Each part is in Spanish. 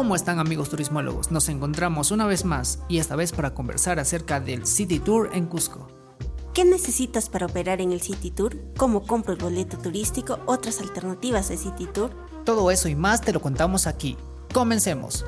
¿Cómo están amigos turismólogos? Nos encontramos una vez más y esta vez para conversar acerca del City Tour en Cusco. ¿Qué necesitas para operar en el City Tour? ¿Cómo compro el boleto turístico? ¿Otras alternativas de City Tour? Todo eso y más te lo contamos aquí. Comencemos.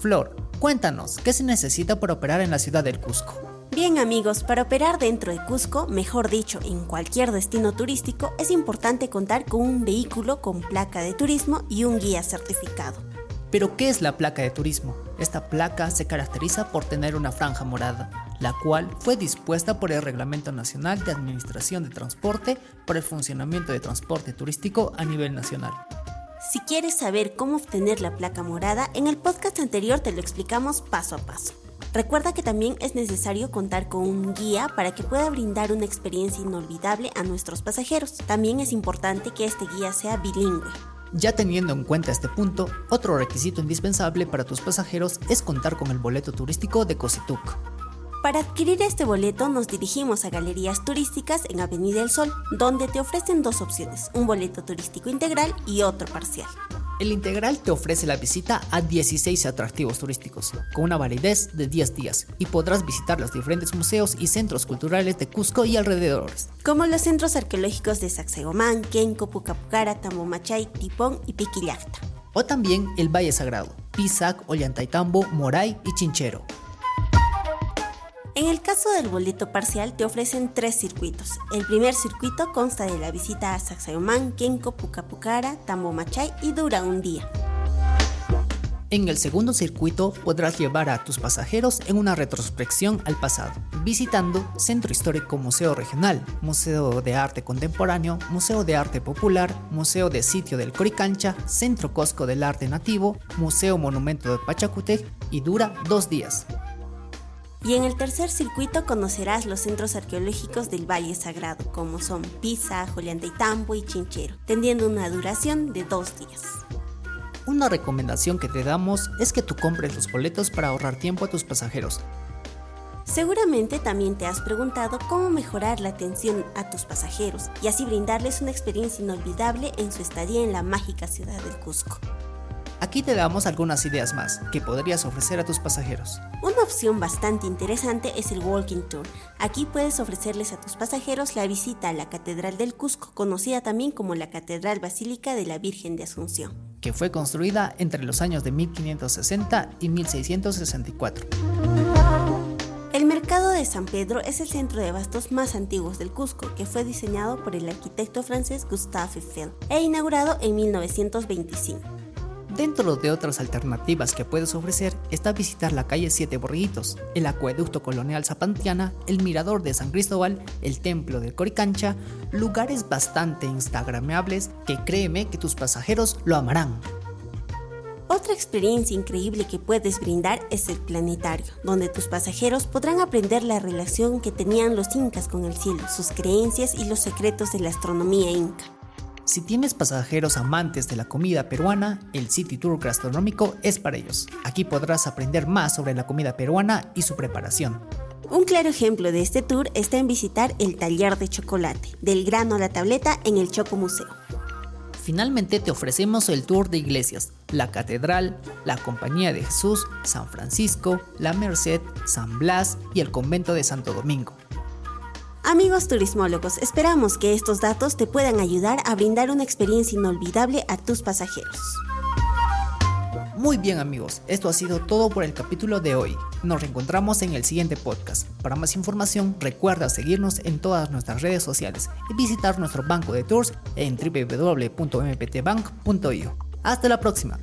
Flor, cuéntanos, ¿qué se necesita para operar en la ciudad del Cusco? Bien amigos, para operar dentro de Cusco, mejor dicho, en cualquier destino turístico, es importante contar con un vehículo con placa de turismo y un guía certificado. Pero ¿qué es la placa de turismo? Esta placa se caracteriza por tener una franja morada, la cual fue dispuesta por el Reglamento Nacional de Administración de Transporte para el funcionamiento de transporte turístico a nivel nacional. Si quieres saber cómo obtener la placa morada, en el podcast anterior te lo explicamos paso a paso. Recuerda que también es necesario contar con un guía para que pueda brindar una experiencia inolvidable a nuestros pasajeros. También es importante que este guía sea bilingüe. Ya teniendo en cuenta este punto, otro requisito indispensable para tus pasajeros es contar con el boleto turístico de Cosituk. Para adquirir este boleto nos dirigimos a Galerías Turísticas en Avenida El Sol, donde te ofrecen dos opciones, un boleto turístico integral y otro parcial. El integral te ofrece la visita a 16 atractivos turísticos, con una validez de 10 días, y podrás visitar los diferentes museos y centros culturales de Cusco y alrededores. Como los centros arqueológicos de Sacsayhuamán, Kenco, Pucapucara, Tamomachay, Tipón y Piquillacta. O también el Valle Sagrado, Pisac, Ollantaytambo, Moray y Chinchero. En el caso del boleto parcial te ofrecen tres circuitos. El primer circuito consta de la visita a Sacsayhuamán, Kenco, Pucapucara, Tambomachay y dura un día. En el segundo circuito podrás llevar a tus pasajeros en una retrospección al pasado, visitando Centro Histórico Museo Regional, Museo de Arte Contemporáneo, Museo de Arte Popular, Museo de Sitio del Coricancha, Centro Cosco del Arte Nativo, Museo Monumento de Pachacutec y dura dos días. Y en el tercer circuito conocerás los centros arqueológicos del Valle Sagrado, como son Pisa, Tambo y Chinchero, teniendo una duración de dos días. Una recomendación que te damos es que tú compres los boletos para ahorrar tiempo a tus pasajeros. Seguramente también te has preguntado cómo mejorar la atención a tus pasajeros y así brindarles una experiencia inolvidable en su estadía en la mágica ciudad del Cusco. Aquí te damos algunas ideas más que podrías ofrecer a tus pasajeros. Una opción bastante interesante es el Walking Tour. Aquí puedes ofrecerles a tus pasajeros la visita a la Catedral del Cusco, conocida también como la Catedral Basílica de la Virgen de Asunción, que fue construida entre los años de 1560 y 1664. El mercado de San Pedro es el centro de bastos más antiguos del Cusco, que fue diseñado por el arquitecto francés Gustave Eiffel e inaugurado en 1925. Dentro de otras alternativas que puedes ofrecer está visitar la calle Siete Borriguitos, el acueducto colonial Zapantiana, el mirador de San Cristóbal, el templo de Coricancha, lugares bastante instagrameables que créeme que tus pasajeros lo amarán. Otra experiencia increíble que puedes brindar es el planetario, donde tus pasajeros podrán aprender la relación que tenían los incas con el cielo, sus creencias y los secretos de la astronomía inca. Si tienes pasajeros amantes de la comida peruana, el City Tour gastronómico es para ellos. Aquí podrás aprender más sobre la comida peruana y su preparación. Un claro ejemplo de este tour está en visitar el taller de chocolate, del grano a la tableta en el Choco Museo. Finalmente te ofrecemos el tour de iglesias, la Catedral, la Compañía de Jesús, San Francisco, la Merced, San Blas y el Convento de Santo Domingo. Amigos turismólogos, esperamos que estos datos te puedan ayudar a brindar una experiencia inolvidable a tus pasajeros. Muy bien amigos, esto ha sido todo por el capítulo de hoy. Nos reencontramos en el siguiente podcast. Para más información recuerda seguirnos en todas nuestras redes sociales y visitar nuestro banco de tours en www.mptbank.io. Hasta la próxima.